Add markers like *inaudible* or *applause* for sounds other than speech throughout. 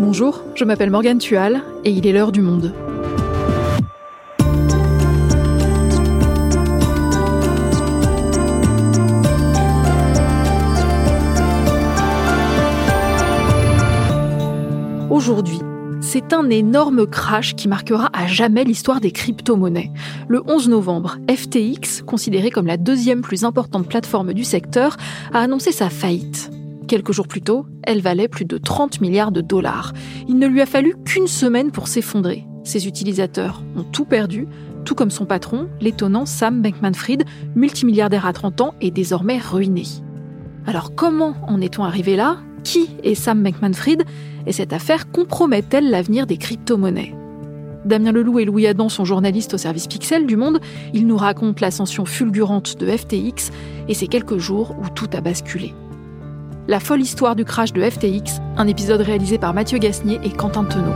Bonjour, je m'appelle Morgane Tual et il est l'heure du monde. Aujourd'hui, c'est un énorme crash qui marquera à jamais l'histoire des crypto-monnaies. Le 11 novembre, FTX, considérée comme la deuxième plus importante plateforme du secteur, a annoncé sa faillite. Quelques jours plus tôt, elle valait plus de 30 milliards de dollars. Il ne lui a fallu qu'une semaine pour s'effondrer. Ses utilisateurs ont tout perdu, tout comme son patron, l'étonnant Sam Bankman-Fried, multimilliardaire à 30 ans et désormais ruiné. Alors comment en est-on arrivé là? Qui est Sam Bankman-Fried? Et cette affaire compromet-elle l'avenir des crypto-monnaies? Damien Leloup et Louis Adam sont journalistes au service Pixel du Monde. Ils nous racontent l'ascension fulgurante de FTX et ces quelques jours où tout a basculé. La folle histoire du crash de FTX, un épisode réalisé par Mathieu Gasnier et Quentin Tenot.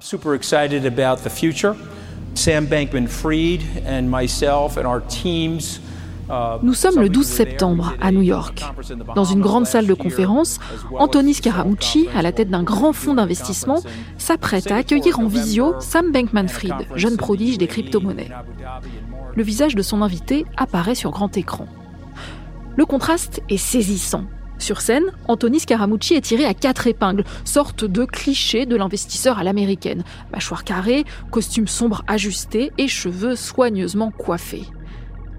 Super excited about the future. Sam Bankman-Fried and myself and our teams Nous sommes le 12 septembre à New York. Dans une grande salle de conférence, Anthony Scaramucci, à la tête d'un grand fonds d'investissement, s'apprête à accueillir en visio Sam Bankman-Fried, jeune prodige des crypto-monnaies le visage de son invité apparaît sur grand écran. Le contraste est saisissant. Sur scène, Anthony Scaramucci est tiré à quatre épingles, sorte de cliché de l'investisseur à l'américaine. Mâchoire carrée, costume sombre ajusté et cheveux soigneusement coiffés.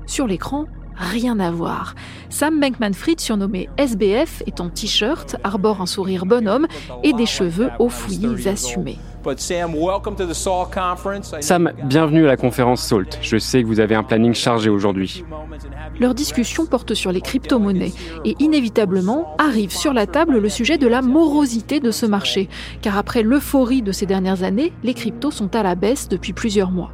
Sur l'écran, rien à voir. Sam Bankman-Fried, surnommé SBF, est en t-shirt, arbore un sourire bonhomme et des cheveux aux fouillis assumés. Sam, bienvenue à la conférence SALT. Je sais que vous avez un planning chargé aujourd'hui. Leur discussion porte sur les crypto-monnaies et inévitablement arrive sur la table le sujet de la morosité de ce marché, car après l'euphorie de ces dernières années, les cryptos sont à la baisse depuis plusieurs mois.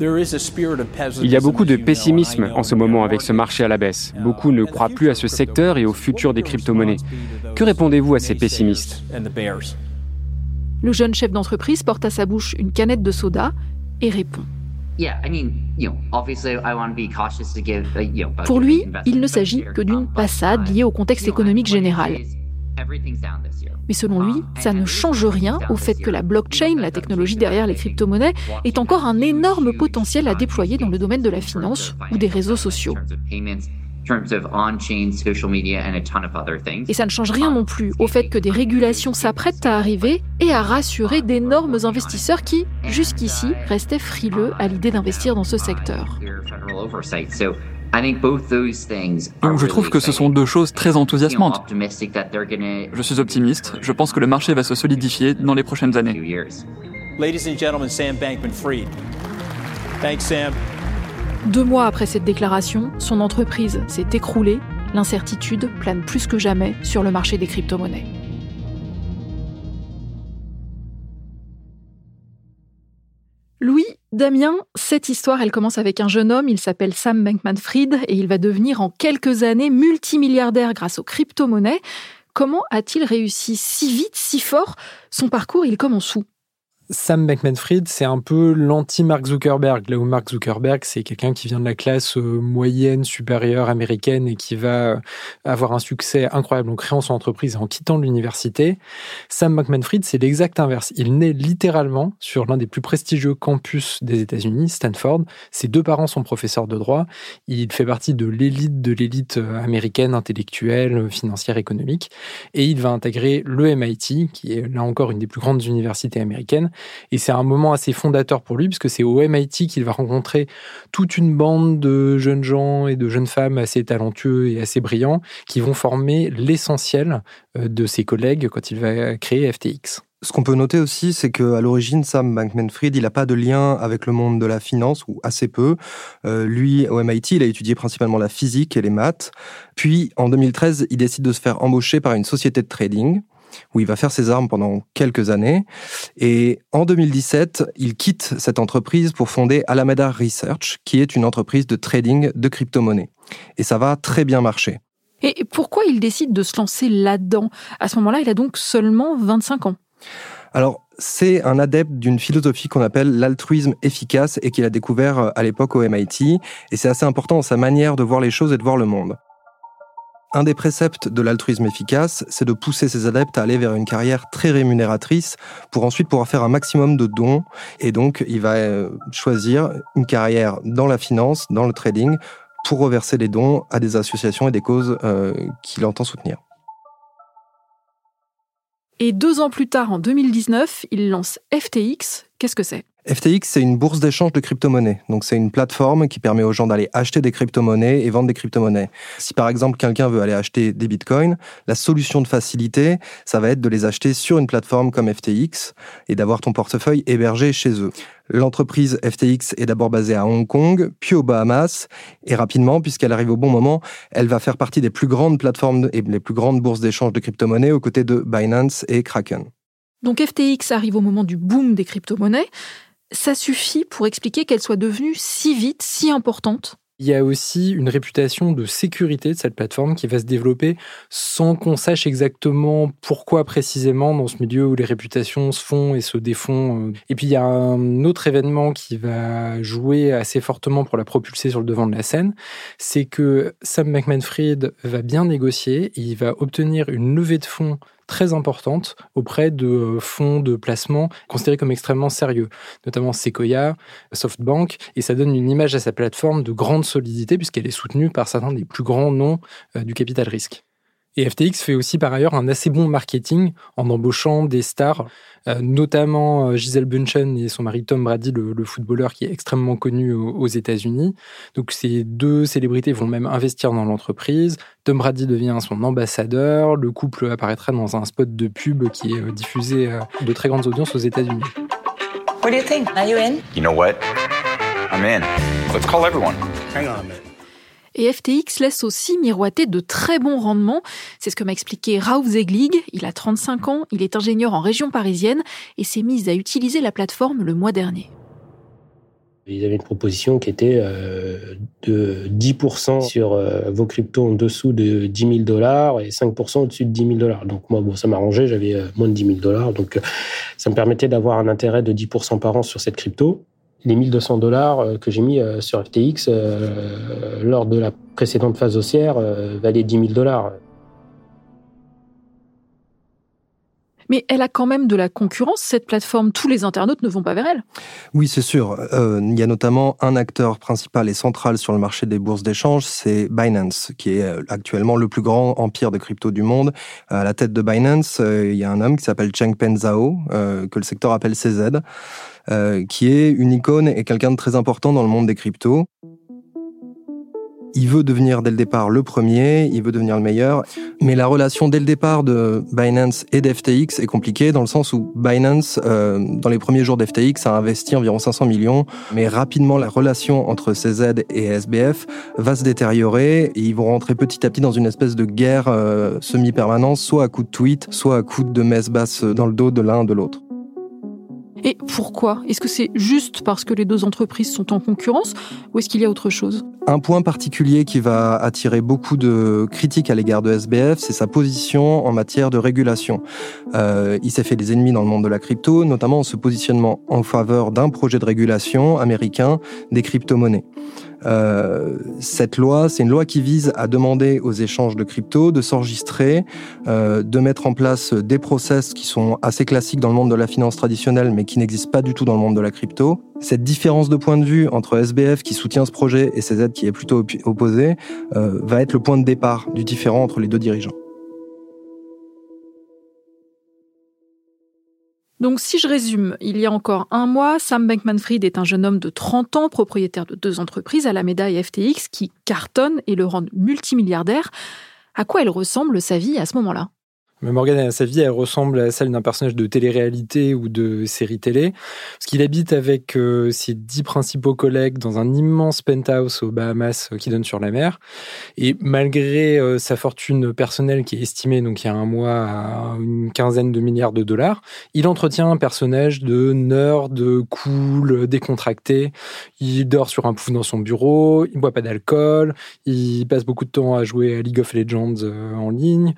Il y a beaucoup de pessimisme en ce moment avec ce marché à la baisse. Beaucoup ne croient plus à ce secteur et au futur des crypto-monnaies. Que répondez-vous à ces pessimistes Le jeune chef d'entreprise porte à sa bouche une canette de soda et répond. Pour lui, il ne s'agit que d'une passade liée au contexte économique général. Mais selon lui, ça ne change rien au fait que la blockchain, la technologie derrière les crypto-monnaies, est encore un énorme potentiel à déployer dans le domaine de la finance ou des réseaux sociaux. Et ça ne change rien non plus au fait que des régulations s'apprêtent à arriver et à rassurer d'énormes investisseurs qui, jusqu'ici, restaient frileux à l'idée d'investir dans ce secteur. Donc je trouve que ce sont deux choses très enthousiasmantes. Je suis optimiste, je pense que le marché va se solidifier dans les prochaines années. Deux mois après cette déclaration, son entreprise s'est écroulée, l'incertitude plane plus que jamais sur le marché des crypto-monnaies. Louis, Damien, cette histoire, elle commence avec un jeune homme, il s'appelle Sam Bankman-Fried et il va devenir en quelques années multimilliardaire grâce aux crypto-monnaies. Comment a-t-il réussi si vite, si fort? Son parcours, il commence où? Sam Bankman-Fried, c'est un peu l'anti-Mark Zuckerberg. Là où Mark Zuckerberg, c'est quelqu'un qui vient de la classe euh, moyenne, supérieure américaine et qui va euh, avoir un succès incroyable en créant son entreprise et en quittant l'université. Sam Bankman-Fried, c'est l'exact inverse. Il naît littéralement sur l'un des plus prestigieux campus des États-Unis, Stanford. Ses deux parents sont professeurs de droit. Il fait partie de l'élite de l'élite euh, américaine, intellectuelle, financière, économique. Et il va intégrer le MIT, qui est là encore une des plus grandes universités américaines et c'est un moment assez fondateur pour lui, puisque c'est au MIT qu'il va rencontrer toute une bande de jeunes gens et de jeunes femmes assez talentueux et assez brillants qui vont former l'essentiel euh, de ses collègues quand il va créer FTX. Ce qu'on peut noter aussi, c'est qu'à l'origine, Sam Bankman-Fried, il n'a pas de lien avec le monde de la finance, ou assez peu. Euh, lui, au MIT, il a étudié principalement la physique et les maths. Puis, en 2013, il décide de se faire embaucher par une société de trading où il va faire ses armes pendant quelques années. Et en 2017, il quitte cette entreprise pour fonder Alameda Research, qui est une entreprise de trading de crypto-monnaies. Et ça va très bien marcher. Et pourquoi il décide de se lancer là-dedans? À ce moment-là, il a donc seulement 25 ans. Alors, c'est un adepte d'une philosophie qu'on appelle l'altruisme efficace et qu'il a découvert euh, à l'époque au MIT. Et c'est assez important dans sa manière de voir les choses et de voir le monde. Un des préceptes de l'altruisme efficace, c'est de pousser ses adeptes à aller vers une carrière très rémunératrice pour ensuite pouvoir faire un maximum de dons. Et donc, il va euh, choisir une carrière dans la finance, dans le trading, pour reverser les dons à des associations et des causes euh, qu'il entend soutenir. Et deux ans plus tard, en 2019, il lance FTX. Qu'est-ce que c'est? FTX, c'est une bourse d'échange de crypto-monnaies. Donc, c'est une plateforme qui permet aux gens d'aller acheter des crypto-monnaies et vendre des crypto-monnaies. Si par exemple quelqu'un veut aller acheter des bitcoins, la solution de facilité, ça va être de les acheter sur une plateforme comme FTX et d'avoir ton portefeuille hébergé chez eux. L'entreprise FTX est d'abord basée à Hong Kong, puis aux Bahamas, et rapidement, puisqu'elle arrive au bon moment, elle va faire partie des plus grandes plateformes et les plus grandes bourses d'échange de crypto-monnaies aux côtés de Binance et Kraken. Donc FTX arrive au moment du boom des crypto-monnaies ça suffit pour expliquer qu'elle soit devenue si vite, si importante? Il y a aussi une réputation de sécurité de cette plateforme qui va se développer sans qu'on sache exactement pourquoi précisément dans ce milieu où les réputations se font et se défont. Et puis il y a un autre événement qui va jouer assez fortement pour la propulser sur le devant de la scène, c'est que Sam Bankman-Fried va bien négocier. Et il va obtenir une levée de fonds très importante auprès de euh, fonds de placement considérés comme extrêmement sérieux, notamment Sequoia, SoftBank, et ça donne une image à sa plateforme de grande solidité puisqu'elle est soutenue par certains des plus grands noms euh, du capital risque. Et FTX fait aussi par ailleurs un assez bon marketing en embauchant des stars, euh, notamment euh, Giselle Bunchen et son mari Tom Brady, le, footballeur qui est extrêmement connu aux, États-Unis. Donc ces deux célébrités vont même investir dans l'entreprise. Tom Brady devient son ambassadeur. Le couple apparaîtra dans un spot de pub qui est euh, diffusé de très grandes audiences aux États-Unis. What do you think? Are you in? You know what? I'm in. Let's call everyone. Hang on a minute. Et FTX laisse aussi miroiter de très bons rendements. C'est ce que m'a expliqué Raouf Zeglig. Il a 35 ans, il est ingénieur en région parisienne et s'est mis à utiliser la plateforme le mois dernier. Ils avaient une proposition qui était euh, de 10% sur euh, vos cryptos en dessous de 10 000 dollars et 5% au-dessus de 10 000 dollars. Donc moi, bon, ça m'arrangeait, j'avais euh, moins de 10 000 dollars. Donc ça me permettait d'avoir un intérêt de 10% par an sur cette crypto les 1200 dollars euh, que j'ai mis euh, sur FTX euh, lors de la précédente phase haussière valaient 10 000 dollars. Mais elle a quand même de la concurrence, cette plateforme. Tous les internautes ne vont pas vers elle. Oui, c'est sûr. il y a notamment un acteur principal et central sur le marché des bourses d'échange, c'est Binance, qui est actuellement le plus grand empire de crypto du monde. À la tête de Binance, il y a un homme qui s'appelle Changpeng Zhao, que le secteur appelle CZ. Euh, qui est une icône et quelqu'un de très important dans le monde des cryptos. Il veut devenir dès le départ le premier, il veut devenir le meilleur, mais la relation dès le départ de Binance et d'FTX est compliquée dans le sens où Binance, euh, dans les premiers jours d'FTX, a investi environ 500 millions, mais rapidement la relation entre CZ et SBF va se détériorer. Et ils vont rentrer petit à petit dans une espèce de guerre euh, semi-permanente, soit à coup de tweet, soit à coup de messe basse dans le dos de l'un de l'autre. Et pourquoi? Est-ce que c'est juste parce que les deux entreprises sont en concurrence ou est-ce qu'il y a autre chose? Un point particulier qui va attirer beaucoup de critiques à l'égard de SBF, c'est sa position en matière de régulation. Euh, il s'est fait des ennemis dans le monde de la crypto, notamment en se positionnement en faveur d'un projet de régulation américain des crypto-monnaies. Euh, cette loi, c'est une loi qui vise à demander aux échanges de crypto de s'enregistrer, euh, de mettre en place des process qui sont assez classiques dans le monde de la finance traditionnelle, mais qui n'existent pas du tout dans le monde de la crypto. Cette différence de point de vue entre SBF qui soutient ce projet et CZ qui est plutôt opposé euh, va être le point de départ du différent entre les deux dirigeants. Donc si je résume, il y a encore un mois, Sam Bankman-Fried est un jeune homme de 30 ans, propriétaire de deux entreprises, à la médaille FTX, qui cartonne et le rendent multimilliardaire. À quoi elle ressemble sa vie à ce moment-là? Mais Morgan, sa vie, elle ressemble à celle d'un personnage de télé-réalité ou de série télé, parce qu'il habite avec euh, ses dix principaux collègues dans un immense penthouse aux Bahamas euh, qui donne sur la mer. Et malgré euh, sa fortune personnelle qui est estimée, donc il y a un mois, à une quinzaine de milliards de dollars, il entretient un personnage de nerd, cool, décontracté. Il dort sur un pouf dans son bureau, il boit pas d'alcool, il passe beaucoup de temps à jouer à League of Legends en ligne.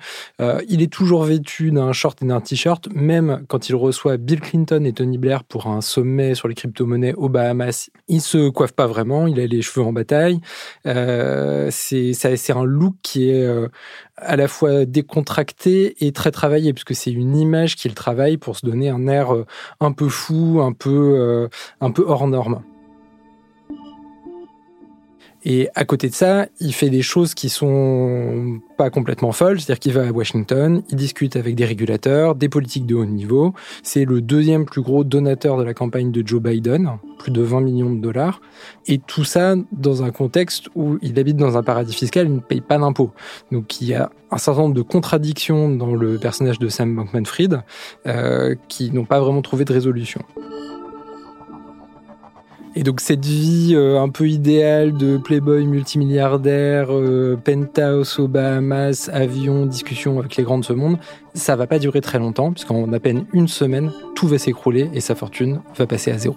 il est toujours vêtu d'un short et d'un t-shirt, même quand il reçoit Bill Clinton et Tony Blair pour un sommet sur les crypto-monnaies aux Bahamas. Il se coiffe pas vraiment, il a les cheveux en bataille. Euh, c'est un look qui est euh, à la fois décontracté et très travaillé, puisque c'est une image qu'il travaille pour se donner un air euh, un peu fou, un peu, un peu hors norme. Et à côté de ça, il fait des choses qui sont pas complètement folles, c'est-à-dire qu'il va à Washington, il discute avec des régulateurs, des politiques de haut niveau. C'est le deuxième plus gros donateur de la campagne de Joe Biden, plus de 20 millions de dollars. Et tout ça dans un contexte où il habite dans un paradis fiscal, il ne paye pas d'impôts. Donc il y a un certain nombre de contradictions dans le personnage de Sam Bankman-Fried euh, qui n'ont pas vraiment trouvé de résolution. Et donc cette vie euh, un peu idéale de playboy multimilliardaire, euh, penthouse aux Bahamas, avion, discussion avec les grands de ce monde, ça va pas durer très longtemps, puisqu'en à peine une semaine, tout va s'écrouler et sa fortune va passer à zéro.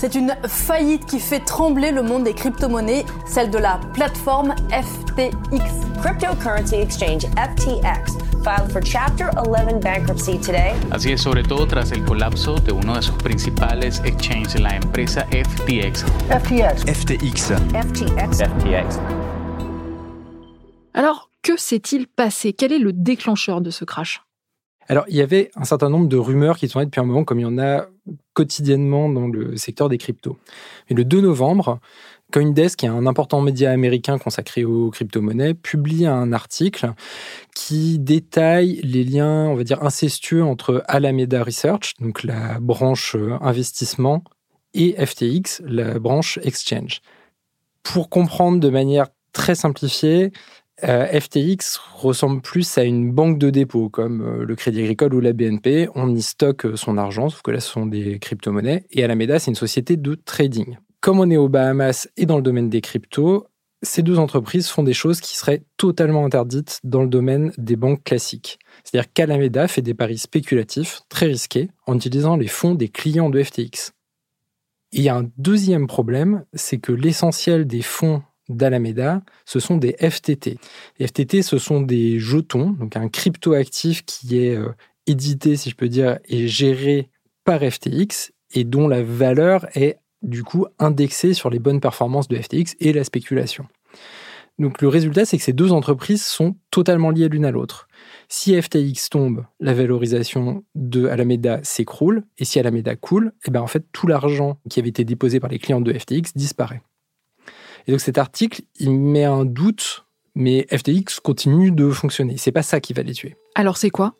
C'est une faillite qui fait trembler le monde des crypto-monnaies, celle de la plateforme FTX. Cryptocurrency exchange FTX filed for Chapter 11 bankruptcy today. Así es, sobre todo tras el colapso de uno de sus principales exchanges, la empresa FTX. FTX. FTX. FTX. FTX. Alors, que s'est-il passé? Quel est le déclencheur de ce crash? Alors, il y avait un certain nombre de rumeurs qui tournaient depuis un moment, comme il y en a quotidiennement dans le secteur des cryptos. Mais le 2 novembre, Coindesk, qui un important média américain consacré aux crypto-monnaies, publie un article qui détaille les liens, on va dire, incestueux entre Alameda Research, donc la branche euh, investissement, et FTX, la branche exchange. Pour comprendre de manière très simplifiée, euh, FTX ressemble plus à une banque de dépôt comme euh, le Crédit Agricole ou la BNP. On y stocke euh, son argent, sauf que là, ce sont des crypto-monnaies. Et Alameda, c'est une société de trading. Comme on est aux Bahamas et dans le domaine des cryptos, ces deux entreprises font des choses qui seraient totalement interdites dans le domaine des banques classiques. C'est-à-dire qu'Alameda fait des paris spéculatifs très risqués en utilisant les fonds des clients de FTX. Il y a un deuxième problème, c'est que l'essentiel des fonds d'Alameda, ce sont des FTT. Les FTT, ce sont des jetons, donc un cryptoactif qui est euh, édité, si je peux dire, et géré par FTX et dont la valeur est du coup indexée sur les bonnes performances de FTX et la spéculation. Donc le résultat, c'est que ces deux entreprises sont totalement liées l'une à l'autre. Si FTX tombe, la valorisation de Alameda s'écroule, et si Alameda coule, eh bien en fait tout l'argent qui avait été déposé par les clients de FTX disparaît. Et donc cet article, il met un doute, mais FTX continue de fonctionner. C'est pas ça qui va les tuer. Alors c'est quoi?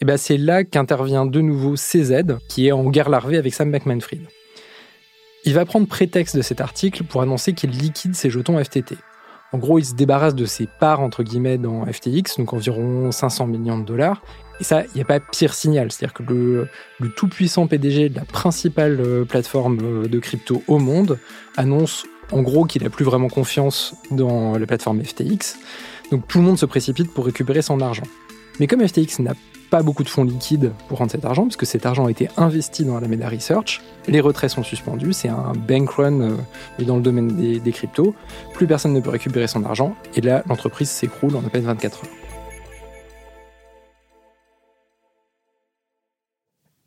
Eh ben c'est là qu'intervient de nouveau CZ, qui est en guerre larvée avec Sam Bankman-Fried. Il va prendre prétexte de cet article pour annoncer qu'il liquide ses jetons FTT. En gros, il se débarrasse de ses parts, entre guillemets, dans FTX, donc environ 500 millions de dollars. Et ça, il n'y a pas pire signal. C'est-à-dire que le, le tout-puissant PDG de la principale euh, plateforme euh, de crypto au monde annonce en gros qu'il n'a plus vraiment confiance dans la plateforme FTX. Donc tout le monde se précipite pour récupérer son argent. Mais comme FTX n'a pas beaucoup de fonds liquides pour rendre cet argent, puisque cet argent a été investi dans Alameda Research, les retraits sont suspendus, c'est un bank run euh, dans le domaine des, des cryptos, plus personne ne peut récupérer son argent, et là l'entreprise s'écroule en à peine 24 heures.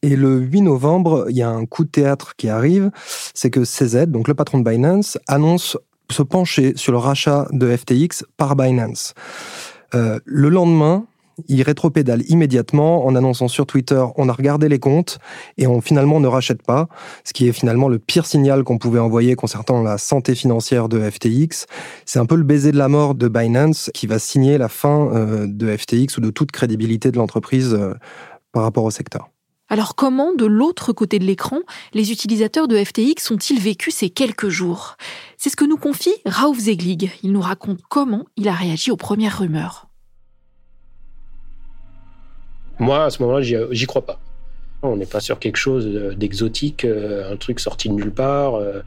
Et le 8 novembre, il y a un coup de théâtre qui arrive, c'est que CZ, donc le patron de Binance, annonce se pencher sur le rachat de FTX par Binance. Euh, le lendemain, il rétropédale immédiatement en annonçant sur Twitter on a regardé les comptes et on finalement ne rachète pas, ce qui est finalement le pire signal qu'on pouvait envoyer concernant la santé financière de FTX. C'est un peu le baiser de la mort de Binance qui va signer la fin euh, de FTX ou de toute crédibilité de l'entreprise euh, par rapport au secteur. Alors comment, de l'autre côté de l'écran, les utilisateurs de FTX ont-ils vécu ces quelques jours? C'est ce que nous confie Raouf Zeglig. Il nous raconte comment il a réagi aux premières rumeurs. Moi, à ce moment-là, j'y crois pas. On n'est pas sur quelque chose d'exotique, euh, un truc sorti de nulle part. Euh,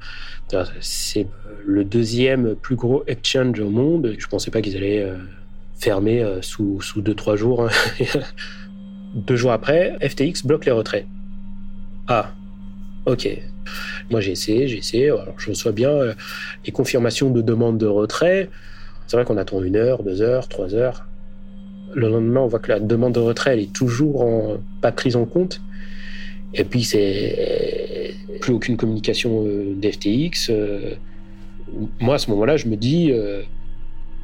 c'est le deuxième plus gros exchange au monde. Je ne pensais pas qu'ils allaient euh, fermer sous, sous deux, trois jours. *laughs* Deux jours après, FTX bloque les retraits. Ah, Ok. Moi, j'ai essayé, j'ai essayé. Alors, je reçois bien euh, les confirmations de demande de retrait. C'est vrai qu'on attend une heure, deux heures, trois heures. Le lendemain, on voit que la demande de retrait, elle est toujours pas prise en compte. Et puis, c'est plus aucune communication euh, d'FTX. Euh. Moi, à ce moment-là, je me dis,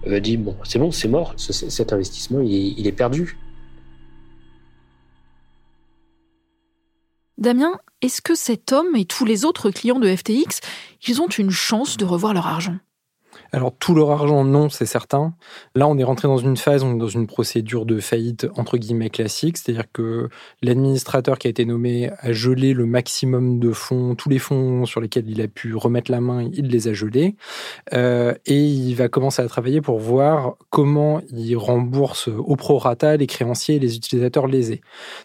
je dis bon, c'est bon, c'est mort. cet investissement, il est perdu. Damien, est-ce que cet homme et tous les autres clients de FTX, ils ont une chance de revoir leur argent? Alors tout leur argent, non, c'est certain. Là, on est rentré dans une phase, on est dans une procédure de faillite entre guillemets classique, c'est-à-dire que l'administrateur qui a été nommé a gelé le maximum de fonds, tous les fonds sur lesquels il a pu remettre la main, il les a gelés, euh, et il va commencer à travailler pour voir comment il rembourse au prorata les créanciers et les utilisateurs lésés.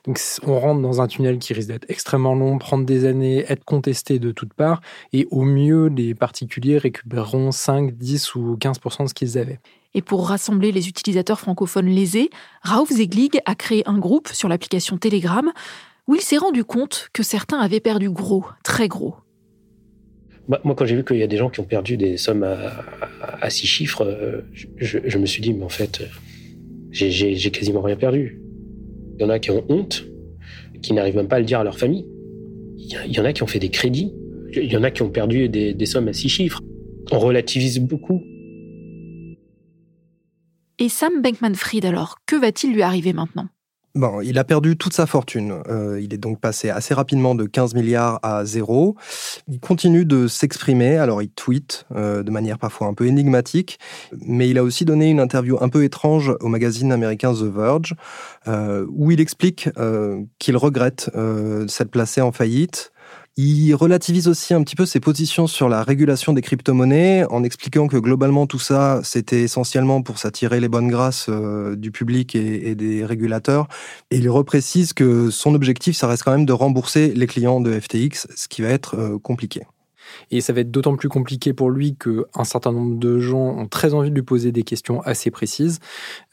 Donc on rentre dans un tunnel qui risque d'être extrêmement long, prendre des années, être contesté de toutes parts, et au mieux les particuliers récupéreront 5, 10 ou 15% de ce qu'ils avaient. Et pour rassembler les utilisateurs francophones lésés, Raouf Zeglig a créé un groupe sur l'application Telegram où il s'est rendu compte que certains avaient perdu gros, très gros. Moi, quand j'ai vu qu'il y a des gens qui ont perdu des sommes à, six chiffres, euh, je, me suis dit, mais en fait, j'ai quasiment rien perdu. Il y en a qui ont honte, qui n'arrivent même pas à le dire à leur famille. Il y en a qui ont fait des crédits. Il y en a qui ont perdu des sommes à six chiffres on relativise beaucoup. Et Sam Bankman-Fried alors, que va-t-il lui arriver maintenant? Bon, il a perdu toute sa fortune. Euh, il est donc passé assez rapidement de 15 milliards à zéro. Il continue de s'exprimer, alors il tweet euh, de manière parfois un peu énigmatique, mais il a aussi donné une interview un peu étrange au magazine américain The Verge, euh, où il explique qu'il regrette s'être placé en faillite, il relativise aussi un petit peu ses positions sur la régulation des crypto-monnaies en expliquant que globalement tout ça, c'était essentiellement pour s'attirer les bonnes grâces euh, du public et, des régulateurs. Et il reprécise que son objectif, ça reste quand même de rembourser les clients de FTX, ce qui va être euh, compliqué. Et ça va être d'autant plus compliqué pour lui qu'un certain nombre de gens ont très envie de lui poser des questions assez précises.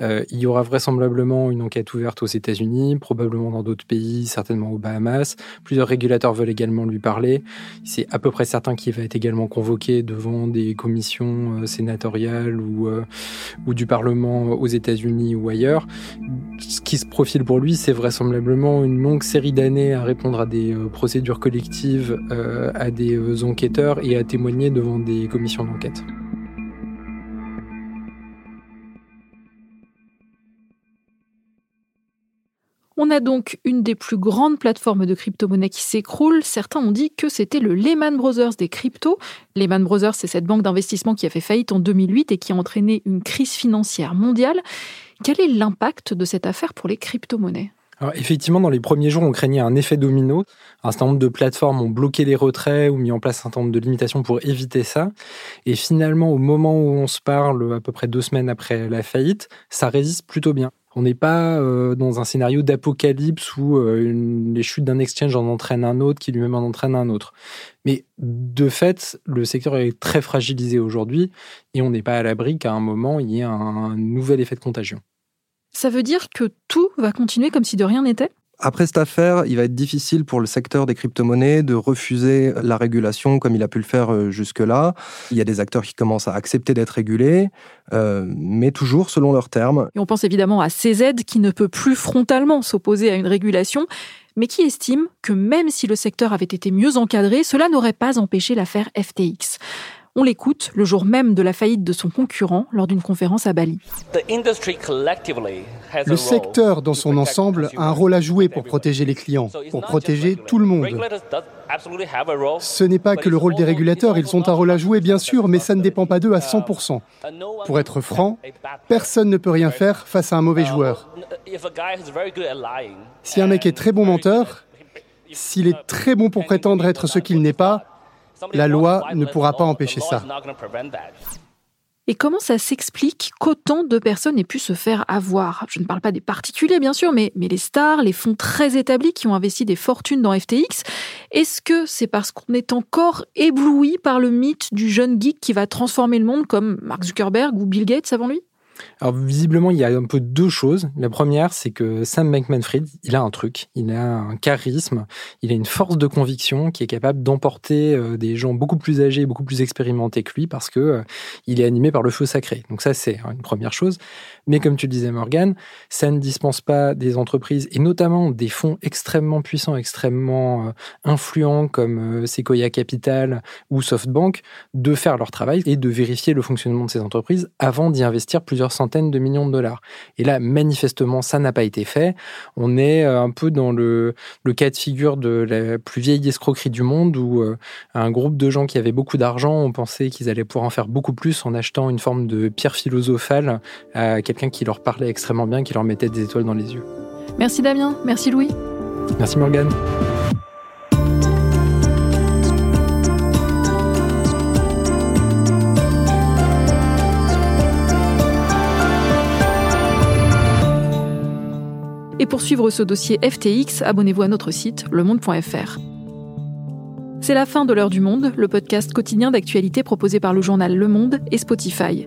Euh, il y aura vraisemblablement une enquête ouverte aux États-Unis, probablement dans d'autres pays, certainement aux Bahamas. Plusieurs régulateurs veulent également lui parler. C'est à peu près certain qu'il va être également convoqué devant des commissions euh, sénatoriales euh, ou du Parlement aux États-Unis ou ailleurs. Ce qui se profile pour lui, c'est vraisemblablement une longue série d'années à répondre à des procédures collectives, à des enquêtes et à témoigner devant des commissions d'enquête. On a donc une des plus grandes plateformes de crypto-monnaie qui s'écroule. Certains ont dit que c'était le Lehman Brothers des cryptos. Lehman Brothers, c'est cette banque d'investissement qui a fait faillite en 2008 et qui a entraîné une crise financière mondiale. Quel est l'impact de cette affaire pour les crypto-monnaies? Alors effectivement, dans les premiers jours, on craignait un effet domino. Un certain nombre de plateformes ont bloqué les retraits ou mis en place un certain nombre de limitations pour éviter ça. Et finalement, au moment où on se parle, à peu près deux semaines après la faillite, ça résiste plutôt bien. On n'est pas euh, dans un scénario d'apocalypse où euh, les chutes d'un exchange en entraînent un autre, qui lui-même en entraîne un autre. Mais de fait, le secteur est très fragilisé aujourd'hui et on n'est pas à l'abri qu'à un moment, il y ait un nouvel effet de contagion. Ça veut dire que tout va continuer comme si de rien n'était? Après cette affaire, il va être difficile pour le secteur des crypto-monnaies de refuser la régulation comme il a pu le faire euh, jusque-là. Il y a des acteurs qui commencent à accepter d'être régulés, euh, mais toujours selon leurs termes. Et on pense évidemment à CZ qui ne peut plus frontalement s'opposer à une régulation, mais qui estime que même si le secteur avait été mieux encadré, cela n'aurait pas empêché l'affaire FTX. On l'écoute le jour même de la faillite de son concurrent lors d'une conférence à Bali. Le secteur dans son ensemble a un rôle à jouer pour protéger les clients, pour protéger tout le monde. Ce n'est pas que le rôle des régulateurs, ils ont un rôle à jouer bien sûr, mais ça ne dépend pas d'eux à 100%. Pour être franc, personne ne peut rien faire face à un mauvais joueur. Si un mec est très bon menteur, s'il est très bon pour prétendre être ce qu'il n'est pas, la loi ne pourra pas empêcher ça. Et comment ça s'explique qu'autant de personnes aient pu se faire avoir? Je ne parle pas des particuliers, bien sûr, mais, mais les stars, les fonds très établis qui ont investi des fortunes dans FTX. Est-ce que c'est parce qu'on est encore ébloui par le mythe du jeune geek qui va transformer le monde comme Mark Zuckerberg ou Bill Gates avant lui? Alors visiblement, il y a un peu deux choses. La première, c'est que Sam Bankman-Fried, il a un truc, il a un charisme, il a une force de conviction qui est capable d'emporter euh, des gens beaucoup plus âgés, beaucoup plus expérimentés que lui parce que euh, il est animé par le feu sacré. Donc ça, c'est une première chose. Mais comme tu le disais, Morgan, ça ne dispense pas des entreprises et notamment des fonds extrêmement puissants, extrêmement euh, influents comme Sequoia Capital ou SoftBank de faire leur travail et de vérifier le fonctionnement de ces entreprises avant d'y investir plusieurs centaines de millions de dollars. Et là, manifestement, ça n'a pas été fait. On est euh, un peu dans le, cas de figure de la plus vieille escroquerie du monde où euh, un groupe de gens qui avaient beaucoup d'argent ont pensé qu'ils allaient pouvoir en faire beaucoup plus en achetant une forme de pierre philosophale à quelqu'un qui leur parlait extrêmement bien, qui leur mettait des étoiles dans les yeux. Merci Damien, merci Louis. Merci Morgane. Et pour suivre ce dossier FTX, abonnez-vous à notre site lemonde.fr. C'est la fin de l'heure du monde, le podcast quotidien d'actualité proposé par le journal Le Monde et Spotify.